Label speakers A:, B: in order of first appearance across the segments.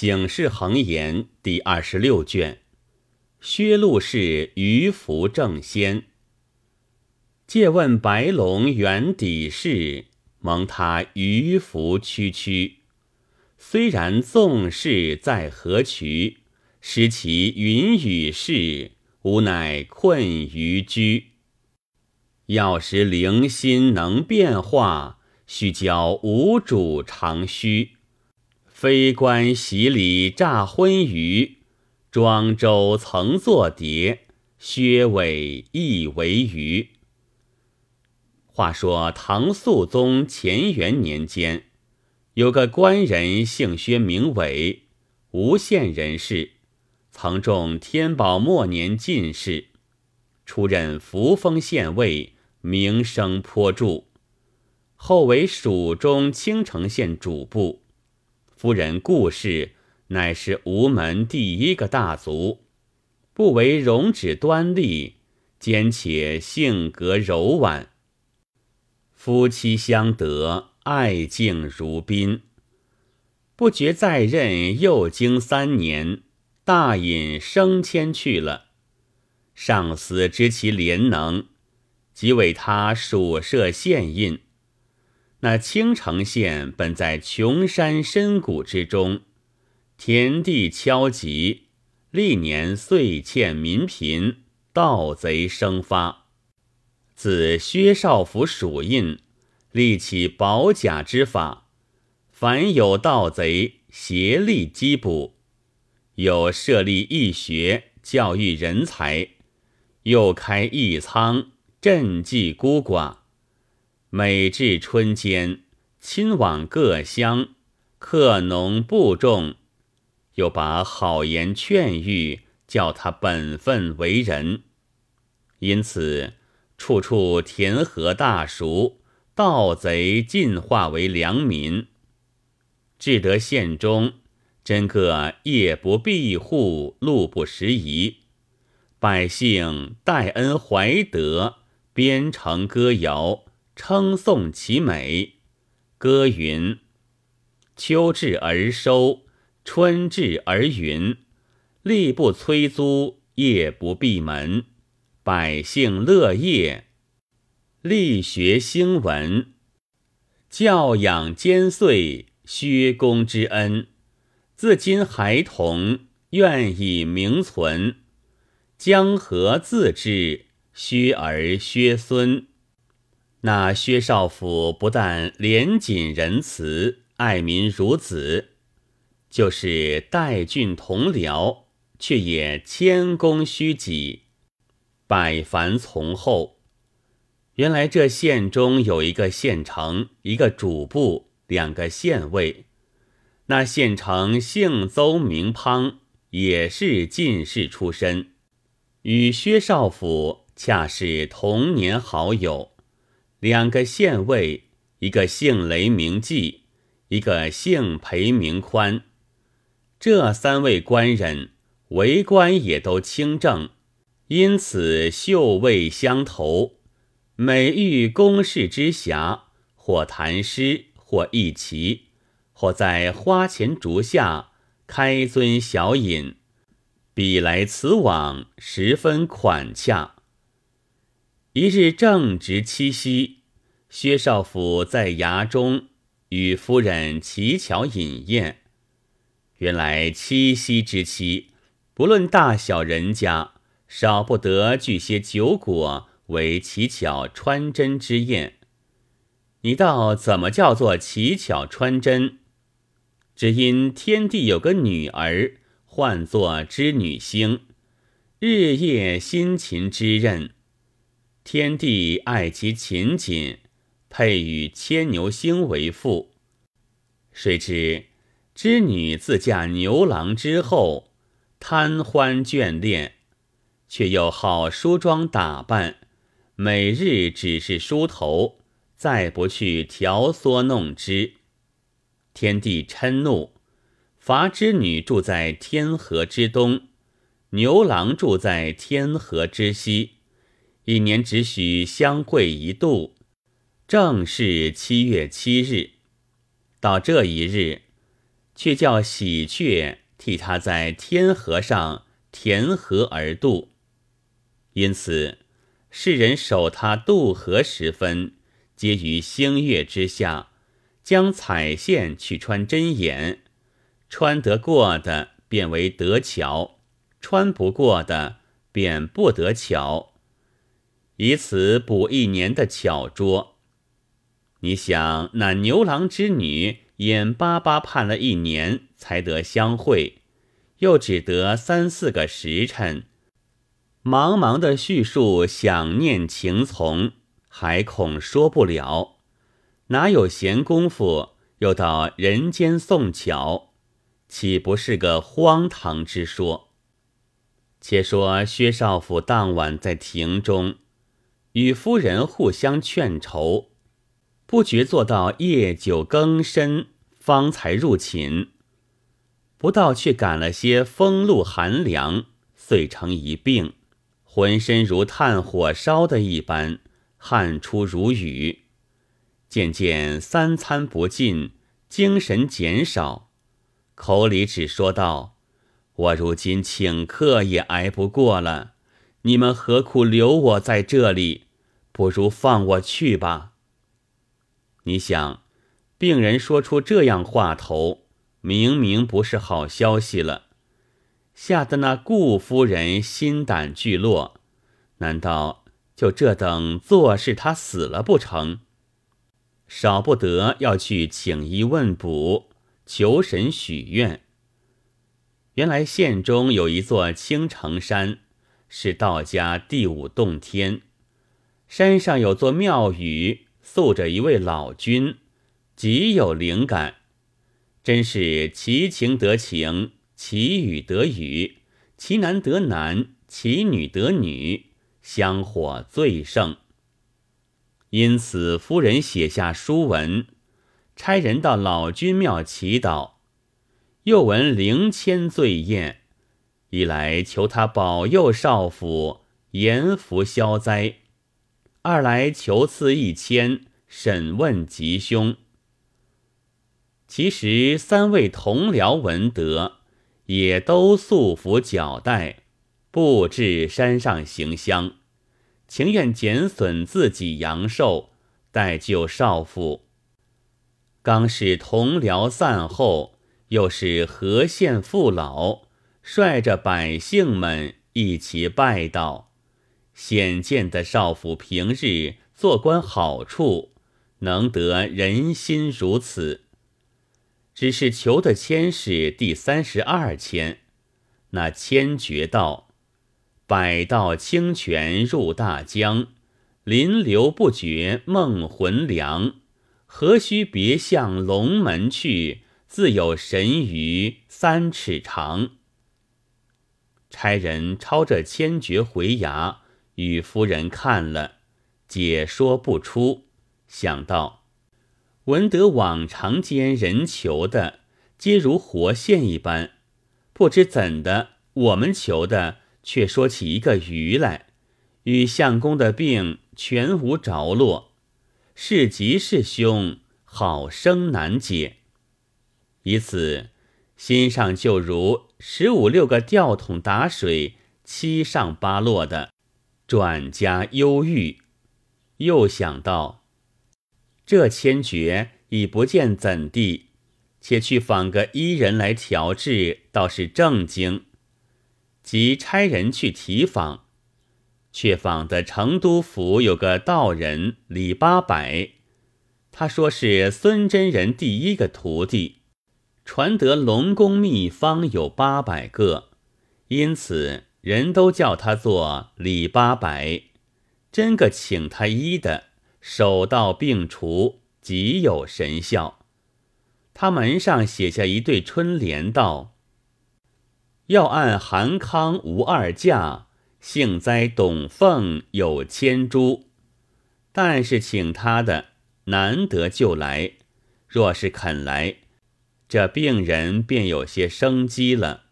A: 醒世恒言第二十六卷，薛禄氏鱼服正仙。借问白龙原底事，蒙他鱼服区区。虽然纵事在何渠，失其云雨事，无乃困于居。要识灵心能变化，须教无主长须。非官洗礼诈昏鱼，庄周曾作蝶，薛伟亦为鱼。话说唐肃宗乾元年间，有个官人姓薛，名伟，吴县人士，曾中天宝末年进士，出任扶风县尉，名声颇著。后为蜀中青城县主簿。夫人顾氏乃是吴门第一个大族，不为容止端丽，兼且性格柔婉。夫妻相得，爱敬如宾。不觉在任又经三年，大隐升迁去了。上司知其廉能，即为他署设县印。那青城县本在穷山深谷之中，田地敲瘠，历年岁欠民贫，盗贼生发。自薛少府署印，立起保甲之法，凡有盗贼，协力缉捕。有设立义学，教育人才，又开义仓，赈济孤寡。每至春间，亲往各乡，客农布种，又把好言劝喻，叫他本分为人。因此，处处田禾大熟，盗贼尽化为良民。至得县中，真个夜不闭户，路不拾遗，百姓戴恩怀德，编成歌谣。称颂其美，歌云：“秋至而收，春至而云。力不催租，夜不闭门，百姓乐业。力学兴文，教养兼遂，薛公之恩。自今孩童愿以名存，江河自知，薛儿薛孙。”那薛少府不但廉谨仁慈，爱民如子，就是代郡同僚，却也谦恭虚己，百凡从厚。原来这县中有一个县丞，一个主簿，两个县尉。那县丞姓邹名滂，也是进士出身，与薛少府恰是童年好友。两个县尉，一个姓雷名季，一个姓裴名宽。这三位官人为官也都清正，因此秀位相投。每遇公事之暇，或谈诗，或议棋，或在花前竹下开樽小饮，彼来此往，十分款洽。一日正值七夕，薛少府在衙中与夫人乞巧饮宴。原来七夕之期，不论大小人家，少不得聚些酒果为乞巧穿针之宴。你道怎么叫做乞巧穿针？只因天帝有个女儿，唤作织女星，日夜辛勤织刃。天帝爱其勤谨，配与牵牛星为妇。谁知织女自嫁牛郎之后，贪欢眷恋，却又好梳妆打扮，每日只是梳头，再不去调唆弄织。天帝嗔怒，罚织女住在天河之东，牛郎住在天河之西。一年只许相会一度，正是七月七日。到这一日，却叫喜鹊替他在天河上填河而渡。因此，世人守他渡河时分，皆于星月之下，将彩线去穿针眼，穿得过的便为得巧，穿不过的便不得巧，以此补一年的巧拙。你想，那牛郎织女眼巴巴盼了一年才得相会，又只得三四个时辰。茫茫的叙述想念情从，还恐说不了，哪有闲工夫又到人间送巧？岂不是个荒唐之说？且说薛少府当晚在庭中，与夫人互相劝愁，不觉做到夜久更深，方才入寝，不到却感了些风露寒凉，遂成一病。浑身如炭火烧的一般，汗出如雨，渐渐三餐不进，精神减少，口里只说道：“我如今请客也挨不过了，你们何苦留我在这里？不如放我去吧。”你想，病人说出这样话头，明明不是好消息了。吓得那顾夫人心胆俱落，难道就这等做事他死了不成？少不得要去请医问卜，求神许愿。原来县中有一座青城山，是道家第五洞天，山上有座庙宇，宿着一位老君，极有灵感，真是其情得情。其语得语，其男得男，其女得女，香火最盛。因此，夫人写下书文，差人到老君庙祈祷，又闻灵签醉宴，一来求他保佑少府延福消灾，二来求赐一签，审问吉凶。其实三位同僚闻得。也都素服脚带，布置山上行香，情愿减损自己阳寿，待救少妇。刚是同僚散后，又是河县父老，率着百姓们一起拜道，显见的少府平日做官好处，能得人心如此。只是求的签是第三十二签，那签诀道：“百道清泉入大江，临流不绝梦魂凉。何须别向龙门去？自有神鱼三尺长。”差人抄着千绝回衙，与夫人看了，解说不出，想到。闻得往常间人求的，皆如活现一般，不知怎的，我们求的却说起一个鱼来，与相公的病全无着落，是吉是凶，好生难解。以此心上就如十五六个吊桶打水，七上八落的，转加忧郁。又想到。这千诀已不见怎地，且去访个伊人来调治，倒是正经。即差人去提访，却访的成都府有个道人李八百，他说是孙真人第一个徒弟，传得龙宫秘方有八百个，因此人都叫他做李八百。真个请他医的。手到病除，极有神效。他门上写下一对春联，道：“要按韩康无二价，幸哉董凤有千株。”但是请他的难得就来，若是肯来，这病人便有些生机了。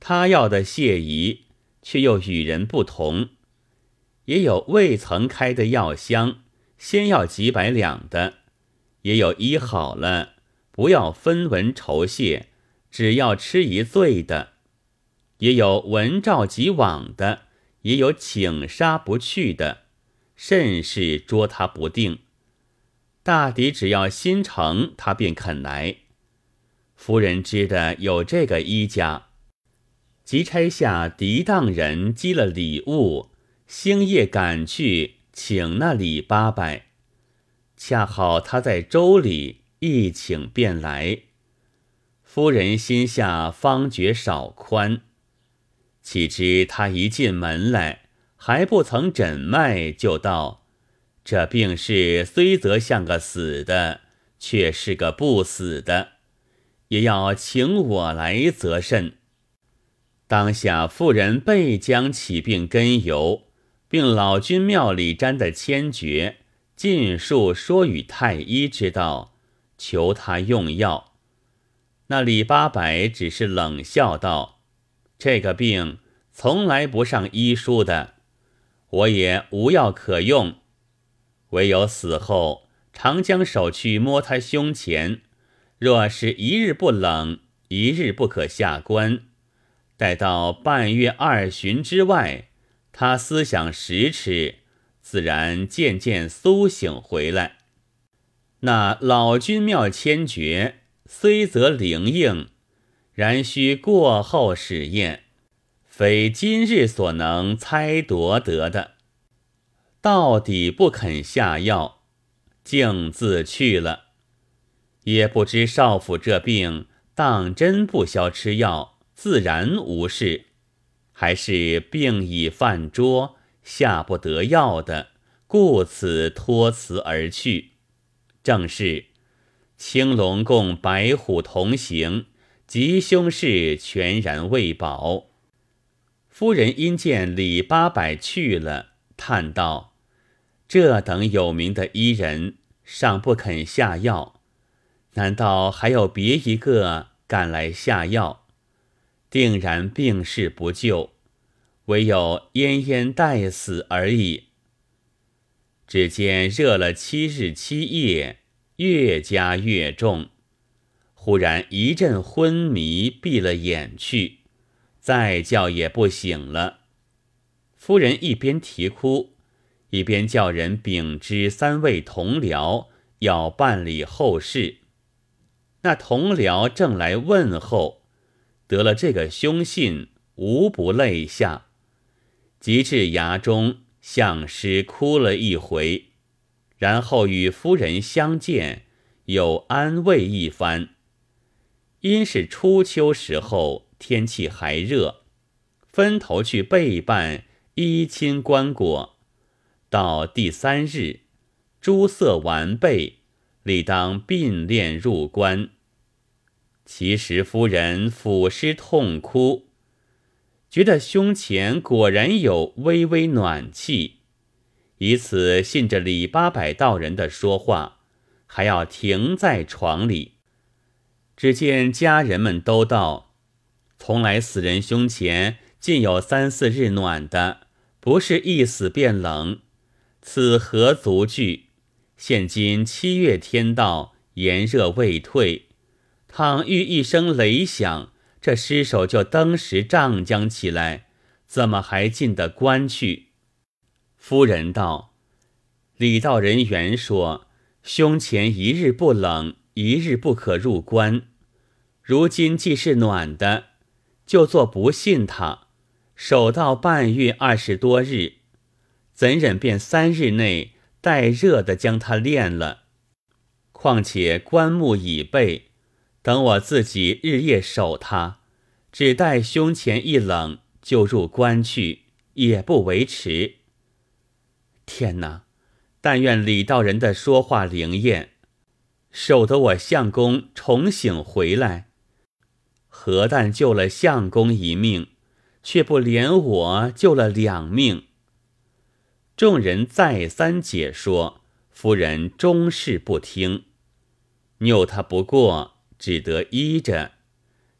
A: 他要的谢仪，却又与人不同，也有未曾开的药箱。先要几百两的，也有医好了，不要分文酬谢，只要吃一醉的；也有闻召即往的，也有请杀不去的，甚是捉他不定。大抵只要心诚，他便肯来。夫人知的有这个医家，即差下涤荡人积了礼物，星夜赶去请那李八百。恰好他在州里，一请便来。夫人心下方觉少宽，岂知他一进门来，还不曾诊脉，就道。这病势虽则像个死的，却是个不死的，也要请我来则甚。当下妇人备将起病根由，并老君庙里瞻的千诀，尽数说与太医知道，求他用药。那李八百只是冷笑道：“这个病从来不上医书的，我也无药可用。”唯有死后，常将手去摸他胸前。若是一日不冷，一日不可下关。待到半月二旬之外，他思想十尺，自然渐渐苏醒回来。那老君庙千诀虽则灵应，然须过后试验，非今日所能猜夺得的。到底不肯下药，径自去了。也不知少府这病当真不消吃药，自然无事，还是病已犯桌，下不得药的，故此托辞而去。正是青龙共白虎同行，吉凶事全然未保。夫人因见李八百去了，叹道。这等有名的医人尚不肯下药，难道还有别一个敢来下药？定然病势不救，唯有奄奄待死而已。只见热了七日七夜，越加越重，忽然一阵昏迷，闭了眼去，再叫也不醒了。夫人一边啼哭。一边叫人禀知三位同僚，要办理后事。那同僚正来问候，得了这个凶信，无不泪下。及至衙中，向师哭了一回，然后与夫人相见，又安慰一番。因是初秋时候，天气还热，分头去备办衣亲棺椁。到第三日，诸色完备，理当并殓入关。其实夫人抚尸痛哭，觉得胸前果然有微微暖气，以此信着李八百道人的说话，还要停在床里。只见家人们都道：从来死人胸前尽有三四日暖的，不是一死便冷。此何足惧？现今七月天到，炎热未退，倘遇一声雷响，这尸首就登时胀僵起来，怎么还进得关去？夫人道：“李道人原说，胸前一日不冷，一日不可入关。如今既是暖的，就做不信他，守到半月二十多日。”怎忍便三日内待热的将他炼了？况且棺木已备，等我自己日夜守他，只待胸前一冷就入棺去，也不为迟。天哪！但愿李道人的说话灵验，守得我相公重醒回来。何但救了相公一命，却不连我救了两命。众人再三解说，夫人终是不听，拗他不过，只得依着，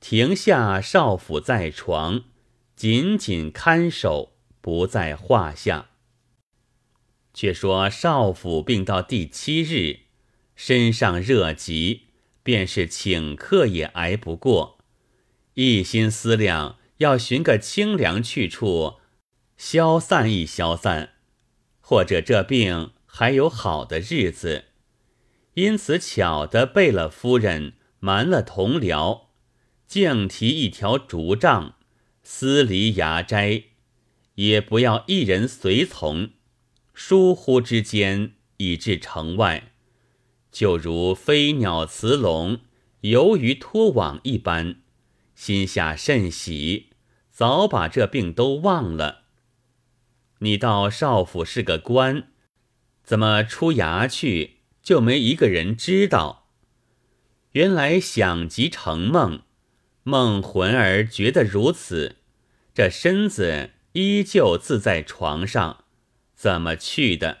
A: 停下少府在床，紧紧看守，不在话下。却说少府病到第七日，身上热极，便是请客也挨不过，一心思量要寻个清凉去处消散一消散，或者这病还有好的日子，因此巧的备了夫人，瞒了同僚，竟提一条竹杖，私离衙斋，也不要一人随从，疏忽之间已至城外，就如飞鸟辞笼，游鱼脱网一般。心下甚喜，早把这病都忘了。你到少府是个官，怎么出衙去就没一个人知道？原来想即成梦，梦魂儿觉得如此，这身子依旧自在床上，怎么去的？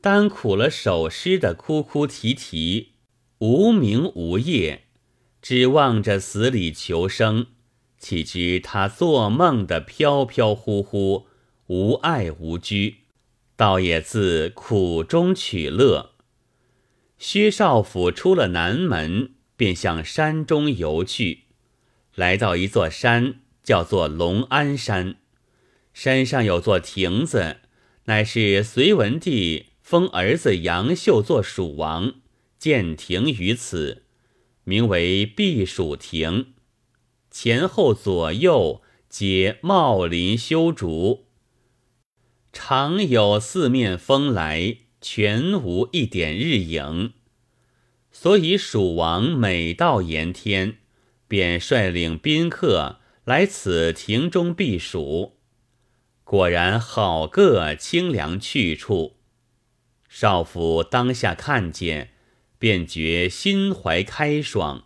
A: 单苦了守尸的哭哭啼啼，无名无业。只望着死里求生，岂知他做梦的飘飘忽忽，无爱无居，倒也自苦中取乐。薛少府出了南门，便向山中游去，来到一座山，叫做龙安山。山上有座亭子，乃是隋文帝封儿子杨秀做蜀王，建亭于此。名为避暑亭，前后左右皆茂林修竹，常有四面风来，全无一点日影。所以蜀王每到炎天，便率领宾客来此亭中避暑。果然好个清凉去处。少府当下看见。便觉心怀开爽。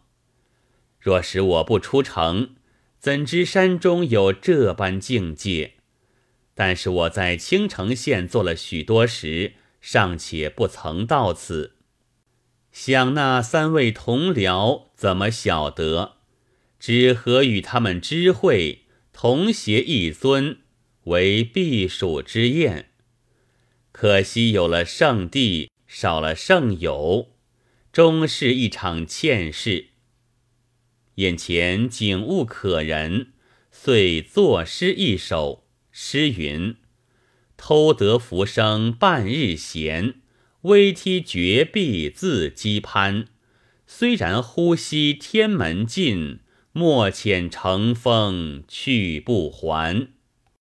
A: 若使我不出城，怎知山中有这般境界？但是我在青城县做了许多时，尚且不曾到此。想那三位同僚怎么晓得？只合与他们知会，同携一尊，为避暑之宴。可惜有了圣地，少了圣友。终是一场欠事。眼前景物可人，遂作诗一首。诗云：“偷得浮生半日闲，微梯绝壁自羁攀。虽然呼吸天门尽，莫遣乘风去不还。”